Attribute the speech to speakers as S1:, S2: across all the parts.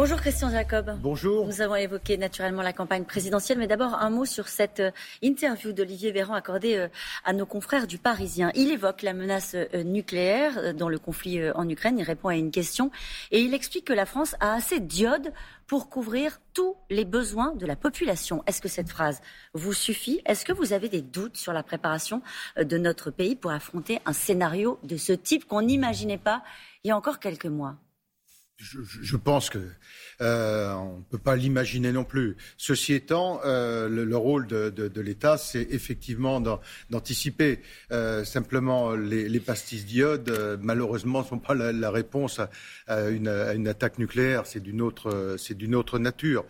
S1: Bonjour Christian Jacob.
S2: Bonjour.
S1: Nous avons évoqué naturellement la campagne présidentielle, mais d'abord un mot sur cette euh, interview d'Olivier Véran accordée euh, à nos confrères du Parisien. Il évoque la menace euh, nucléaire dans le conflit en Ukraine, il répond à une question et il explique que la France a assez d'iode pour couvrir tous les besoins de la population. Est-ce que cette phrase vous suffit? Est-ce que vous avez des doutes sur la préparation de notre pays pour affronter un scénario de ce type qu'on n'imaginait pas il y a encore quelques mois
S2: je, pense que euh, on ne peut pas l'imaginer non plus. Ceci étant, euh, le, rôle de, l'État, c'est effectivement d'anticiper. Euh, simplement, les, pastilles d'iode, malheureusement, ne sont pas la, réponse à, une, attaque nucléaire. C'est d'une autre, c'est d'une autre nature.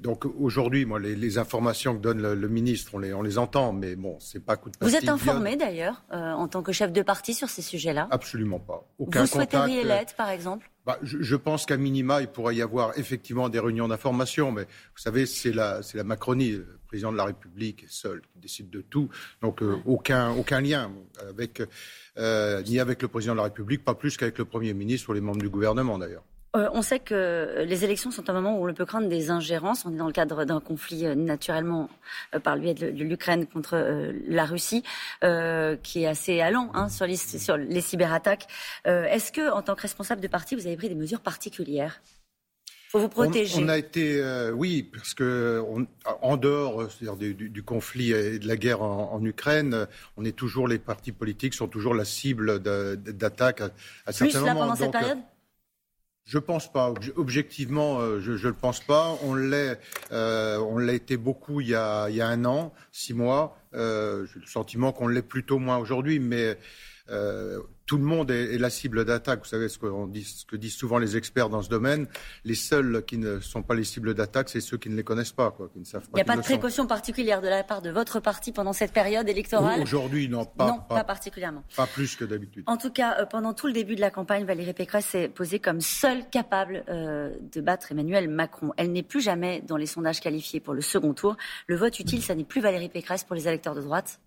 S2: donc aujourd'hui, moi, les, informations que donne le, ministre, on les, on les entend, mais bon, c'est pas coup de
S1: Vous êtes informé d'ailleurs, en tant que chef de parti, sur ces sujets-là?
S2: Absolument pas.
S1: Aucun Vous souhaiteriez l'être, par exemple?
S2: Bah, je, pense qu'à minima, il pourrait y avoir effectivement des réunions d'information, mais vous savez, c'est la, la Macronie, le président de la République est seul qui décide de tout, donc euh, aucun, aucun lien avec, euh, ni avec le président de la République, pas plus qu'avec le Premier ministre ou les membres du gouvernement d'ailleurs.
S1: Euh, on sait que les élections sont un moment où on peut craindre des ingérences. On est dans le cadre d'un conflit euh, naturellement euh, par le biais de, l'Ukraine contre la Russie, qui est assez allant hein, sur, les, sur, les, cyberattaques. Est-ce que, en tant que responsable de parti, vous avez pris des mesures particulières? Faut vous protéger.
S2: On, a été, oui, parce que en dehors du, du, conflit et de la guerre en, Ukraine, on est toujours les partis politiques sont toujours la cible d'attaques à, à certains
S1: Plus là pendant cette période?
S2: Je pense pas. Objectivement, euh, je ne le pense pas. On l'est, euh, on l'a été beaucoup il y, a, il y a un an, six mois. Euh, J'ai le sentiment qu'on l'est plutôt moins aujourd'hui, mais tout le monde est, la cible d'attaque. Vous savez ce, dit, ce, que disent souvent les experts dans ce domaine. Les seuls qui ne sont pas les cibles d'attaque, c'est ceux qui ne les connaissent pas, quoi, qui ne savent pas.
S1: Il n'y a pas de précaution particulière de la part de votre parti pendant cette période électorale
S2: Aujourd'hui, non, pas,
S1: non, pas, particulièrement.
S2: Pas plus que d'habitude.
S1: En tout cas, euh, pendant tout le début de la campagne, Valérie Pécresse s'est posée comme seule capable euh, de battre Emmanuel Macron. Elle n'est plus jamais dans les sondages qualifiés pour le second tour. Le vote utile, ça n'est plus Valérie Pécresse pour les électeurs de droite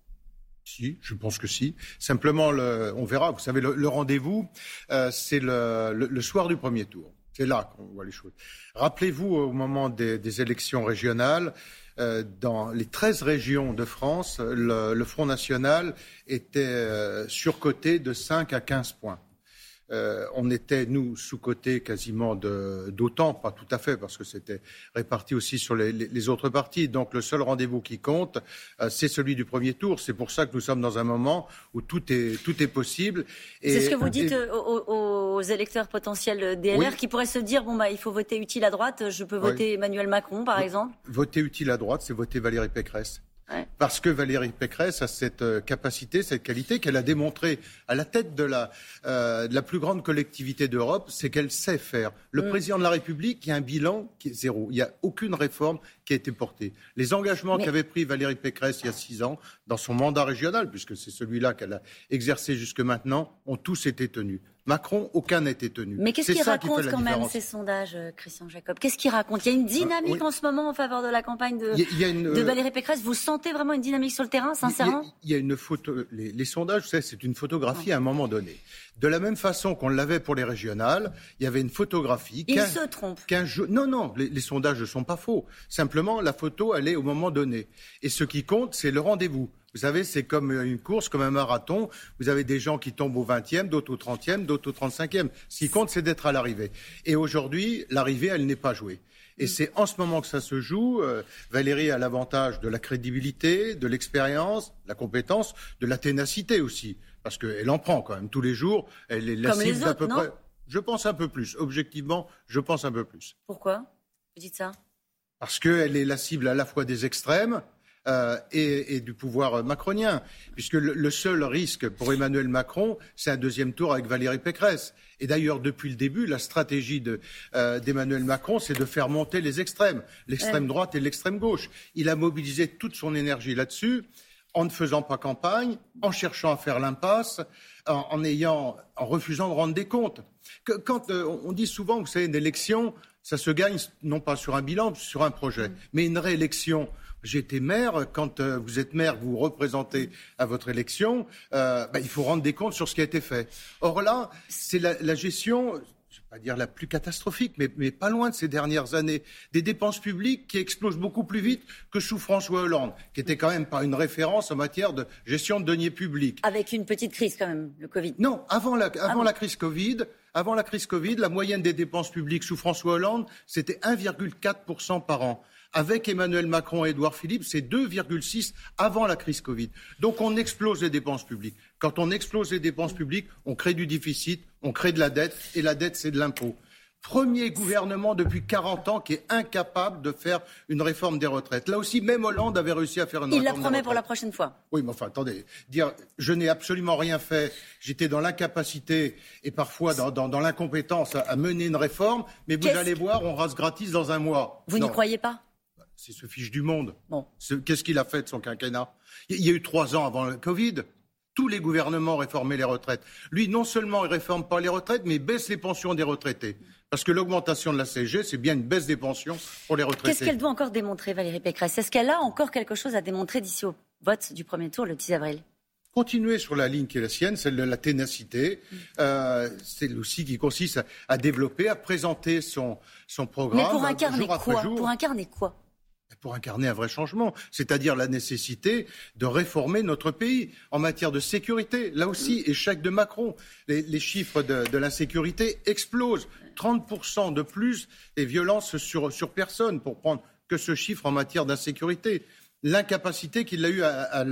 S2: si, je pense que si. Simplement, on verra. Vous savez, le, rendez-vous, euh, c'est le, soir du premier tour. C'est là qu'on voit les choses. Rappelez-vous, au moment des, élections régionales, euh, dans les 13 régions de France, le, Front National était euh, surcoté de 5 à 15 points. Euh, on était, nous, sous-cotés quasiment d'autant, pas tout à fait, parce que c'était réparti aussi sur les, autres partis. Donc le seul rendez-vous qui compte, euh, c'est celui du premier tour. C'est pour ça que nous sommes dans un moment où tout est, tout est possible.
S1: C'est ce que vous dites euh, aux, électeurs potentiels DLR qui pourraient se dire, bon, bah, il faut voter utile à droite, je peux voter Emmanuel Macron, par exemple
S2: Voter utile à droite, c'est voter Valérie Pécresse. Parce que Valérie Pécresse a cette euh, capacité, cette qualité qu'elle a démontrée à la tête de la, euh, de la plus grande collectivité d'Europe, c'est qu'elle sait faire. Le mm. président de la République, il y a un bilan qui est zéro. Il n'y a aucune réforme qui a été portée. Les engagements qu'avait pris Valérie Pécresse il y a six ans, dans son mandat régional, puisque c'est celui-là qu'elle a exercé jusque maintenant, ont tous été tenus. Macron, aucun n'a été tenu.
S1: Mais qu'est-ce qu'il raconte quand même ces sondages, euh, Christian Jacob? Qu'est-ce qu'il raconte? Il y a une ah, dynamique en ce moment en faveur de la campagne de, de Valérie Pécresse? Vous sentez vraiment une dynamique sur le terrain, sincèrement?
S2: Il y, a, une photo. Les, sondages, c'est une photographie à un moment donné. De la même façon qu'on l'avait pour les régionales, il y avait une photographie.
S1: Il se trompe.
S2: Non, non, les, les sondages ne sont pas faux. Simplement, la photo, elle est au moment donné. Et ce qui compte, c'est le rendez-vous. Vous savez, c'est comme une course, comme un marathon. Vous avez des gens qui tombent au 20e, d'autres au 30e, d'autres au 35e. Ce qui compte, c'est d'être à l'arrivée. Et aujourd'hui, l'arrivée, elle n'est pas jouée. Et c'est en ce moment que ça se joue. Euh, Valérie a l'avantage de la crédibilité, de l'expérience, de la compétence, de la ténacité aussi. Parce qu'elle en prend quand même tous les jours. Elle est la cible d'à peu près. Je pense un peu plus. Objectivement, je pense un peu plus.
S1: Pourquoi? Vous dites ça?
S2: Parce qu'elle est la cible à la fois des extrêmes, euh, et, du pouvoir macronien, puisque le, seul risque pour Emmanuel Macron, c'est un deuxième tour avec Valérie Pécresse. Et d'ailleurs, depuis le début, la stratégie euh, d'Emmanuel Macron, c'est de faire monter les extrêmes, l'extrême droite et l'extrême gauche. Il a mobilisé toute son énergie là-dessus, en ne faisant pas campagne, en cherchant à faire l'impasse, en, ayant, en refusant de rendre des comptes. quand euh, on dit souvent, vous savez, une élection, ça se gagne non pas sur un bilan, sur un projet, mm. mais une réélection J'ai été maire. Quand euh, vous êtes maire, vous représentez à votre élection, euh, bah, il faut rendre des comptes sur ce qui a été fait. Or là, c'est la, gestion, je ne vais pas dire la plus catastrophique, mais, mais, pas loin de ces dernières années, des dépenses publiques qui explosent beaucoup plus vite que sous François Hollande, qui était quand même pas une référence en matière de gestion de deniers publics.
S1: Avec une petite crise quand même, le Covid.
S2: Non, avant la, avant ah la crise Covid, avant la crise Covid, la moyenne des dépenses publiques sous François Hollande, c'était 1,4% par an. Avec Emmanuel Macron et Édouard Philippe, c'est 2,6 avant la crise Covid. Donc on explose les dépenses publiques. Quand on explose les dépenses publiques, on crée du déficit, on crée de la dette, et la dette, c'est de l'impôt premier gouvernement depuis 40 ans qui est incapable de faire une réforme des retraites. Là aussi, même Hollande avait réussi à faire une
S1: Il
S2: réforme.
S1: Il la promet pour la prochaine fois.
S2: Oui, mais enfin, attendez. Dire je n'ai absolument rien fait, j'étais dans l'incapacité et parfois dans, l'incompétence à, mener une réforme, mais vous allez voir, on rase gratis dans un mois.
S1: Vous n'y croyez pas?
S2: C'est ce fiche du monde. Qu'est-ce qu'il a fait de son quinquennat? Il y a eu trois ans avant le Covid. Tous les gouvernements réformaient les retraites. Lui, non seulement il réforme pas les retraites, mais il baisse les pensions des retraités. Parce que l'augmentation de la CSG, c'est bien une baisse des pensions pour les retraités.
S1: Qu'est-ce qu'elle doit encore démontrer, Valérie Pécresse? Est-ce qu'elle a encore quelque chose à démontrer d'ici au vote du premier tour le 10 avril?
S2: Continuer sur la ligne qui est la sienne, celle de la ténacité. Euh, c'est aussi qui consiste à, développer, à présenter son, son programme.
S1: Mais pour incarner quoi? Pour incarner quoi?
S2: Pour incarner un vrai changement, c'est-à-dire la nécessité de réformer notre pays en matière de sécurité. Là aussi, échec de Macron. Les, chiffres de, l'insécurité explosent. 30% de plus des violences sur, personne, pour prendre que ce chiffre en matière d'insécurité. L'incapacité qu'il a eu à,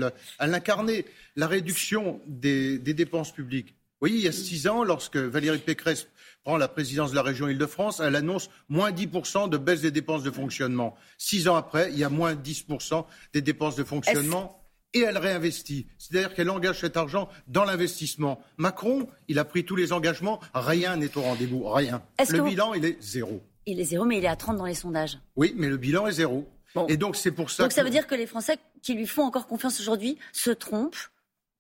S2: l'incarner, la réduction des dépenses publiques. Voyez, il y a six ans, lorsque Valérie Pécresse prend la présidence de la région Île-de-France, elle annonce moins 10% de baisse des dépenses de fonctionnement. Six ans après, il y a moins 10% des dépenses de fonctionnement et elle réinvestit. C'est-à-dire qu'elle engage cet argent dans l'investissement. Macron, il a pris tous les engagements, rien n'est au rendez-vous, rien. Le bilan, il est zéro.
S1: Il est zéro, mais il est à 30 dans les sondages.
S2: Oui, mais le bilan est zéro. Et donc c'est pour ça.
S1: Donc ça veut dire que les Français qui lui font encore confiance aujourd'hui se trompent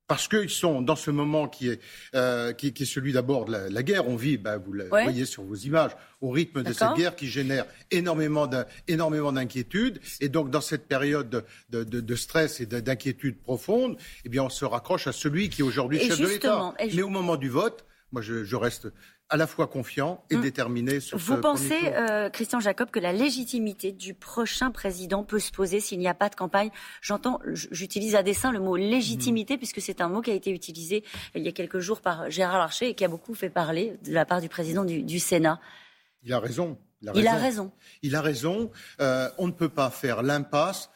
S2: parce qu'ils sont dans ce moment qui est, euh, qui, est celui d'abord de la, guerre. On vit, bah, vous le voyez sur vos images, au rythme de cette guerre qui génère énormément d'inquiétudes. Et donc, dans cette période de, de stress et d'inquiétude profonde, eh bien, on se raccroche à celui qui est aujourd'hui chef de l'État. Mais au moment du vote, moi, je, je reste à la fois confiant et hum. déterminé sur
S1: Vous pensez, euh, Christian Jacob, que la légitimité du prochain président peut se poser s'il n'y a pas de campagne? J'entends, j'utilise à dessein le mot légitimité, hum. puisque c'est un mot qui a été utilisé il y a quelques jours par Gérard Larcher et qui a beaucoup fait parler de la part du président du, Sénat.
S2: Il a raison.
S1: Il a raison.
S2: Il a raison. Euh, on ne peut pas faire l'impasse.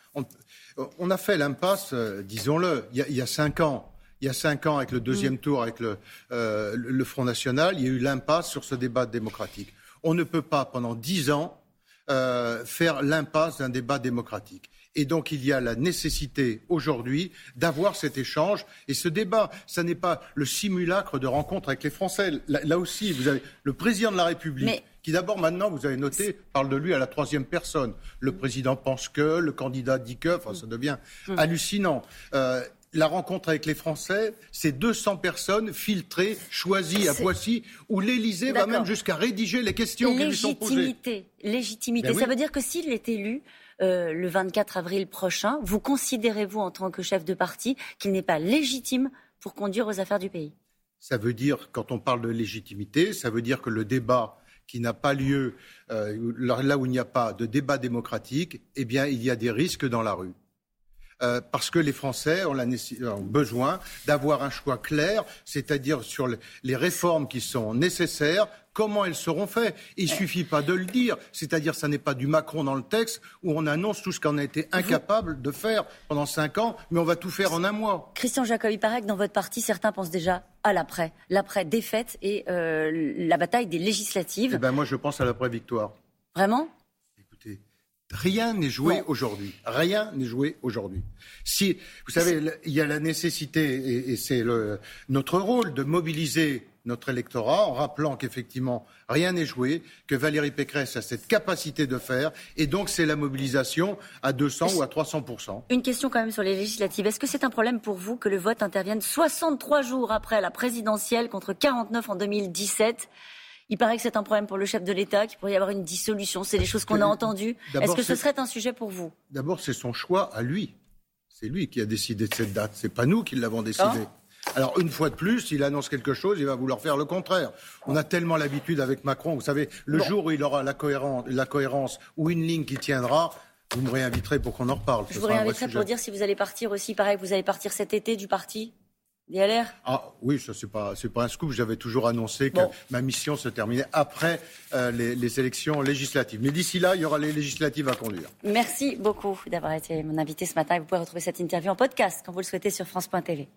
S2: On, a fait l'impasse, euh, disons-le, il, il y a cinq ans il y a cinq ans, avec le deuxième mm. tour, avec euh, le, Front National, il y a eu l'impasse sur ce débat démocratique. On ne peut pas, pendant dix ans, euh, faire l'impasse d'un débat démocratique. Et donc il y a la nécessité aujourd'hui d'avoir cet échange. Et ce débat, ce n'est pas le simulacre de rencontre avec les Français. Là, aussi, vous avez le président de la République. qui d'abord maintenant, vous avez noté, parle de lui à la troisième personne. Le président pense que, le candidat dit que, enfin ça devient mm. hallucinant. Euh, la rencontre avec les Français, c'est 200 personnes filtrées, choisies à Poissy, où l'Élysée va même jusqu'à rédiger les questions qui lui sont posées.
S1: Légitimité. Légitimité. Ben Ça veut dire que s'il est élu euh, le 24 avril prochain, vous considérez-vous en tant que chef de parti qu'il n'est pas légitime pour conduire aux affaires du pays?
S2: Ça veut dire, quand on parle de légitimité, ça veut dire que le débat qui n'a pas lieu, euh, là où il n'y a pas de débat démocratique, eh bien, il y a des risques dans la rue. Euh, parce que les Français ont, besoin d'avoir un choix clair, c'est-à-dire sur les réformes qui sont nécessaires, comment elles seront faites. Il ne suffit pas de le dire, c'est-à-dire ça n'est pas du Macron dans le texte où on annonce tout ce qu'on a été incapable de faire pendant cinq ans, mais on va tout faire en un mois.
S1: Christian Jacob, il paraît que dans votre parti, certains pensent déjà à l'après, l'après défaite et euh, la bataille des législatives.
S2: Eh ben moi, je pense à l'après victoire.
S1: Vraiment?
S2: Rien n'est joué aujourd'hui. Rien n'est joué aujourd'hui. Si, vous savez, il y a la nécessité, et, c'est notre rôle, de mobiliser notre électorat en rappelant qu'effectivement rien n'est joué, que Valérie Pécresse a cette capacité de faire, et donc c'est la mobilisation à 200 ou à 300%
S1: Une question quand même sur les législatives. Est-ce que c'est un problème pour vous que le vote intervienne 63 jours après la présidentielle contre 49 en 2017 Il paraît que c'est un problème pour le chef de l'État, qu'il pourrait y avoir une dissolution. C'est des choses qu'on a entendues. Est-ce que ce serait un sujet pour vous?
S2: D'abord, c'est son choix à lui. C'est lui qui a décidé de cette date. C'est pas nous qui l'avons décidé. Ah. Alors, une fois de plus, il annonce quelque chose, il va vouloir faire le contraire. On a tellement l'habitude avec Macron, vous savez, le jour où il aura la cohérence, la cohérence ou une ligne qui tiendra, vous me réinviterez pour qu'on en reparle.
S1: Je vous réinviterai pour dire si vous allez partir aussi, pareil, vous allez partir cet été du parti DLR
S2: Ah oui, ça c'est pas c'est pas un scoop. J'avais toujours annoncé que ma mission se terminait après euh, les, les, élections législatives. Mais d'ici là, il y aura les législatives à conduire.
S1: Merci beaucoup d'avoir été mon invité ce matin. Vous pouvez retrouver cette interview en podcast quand vous le souhaitez sur France.tv.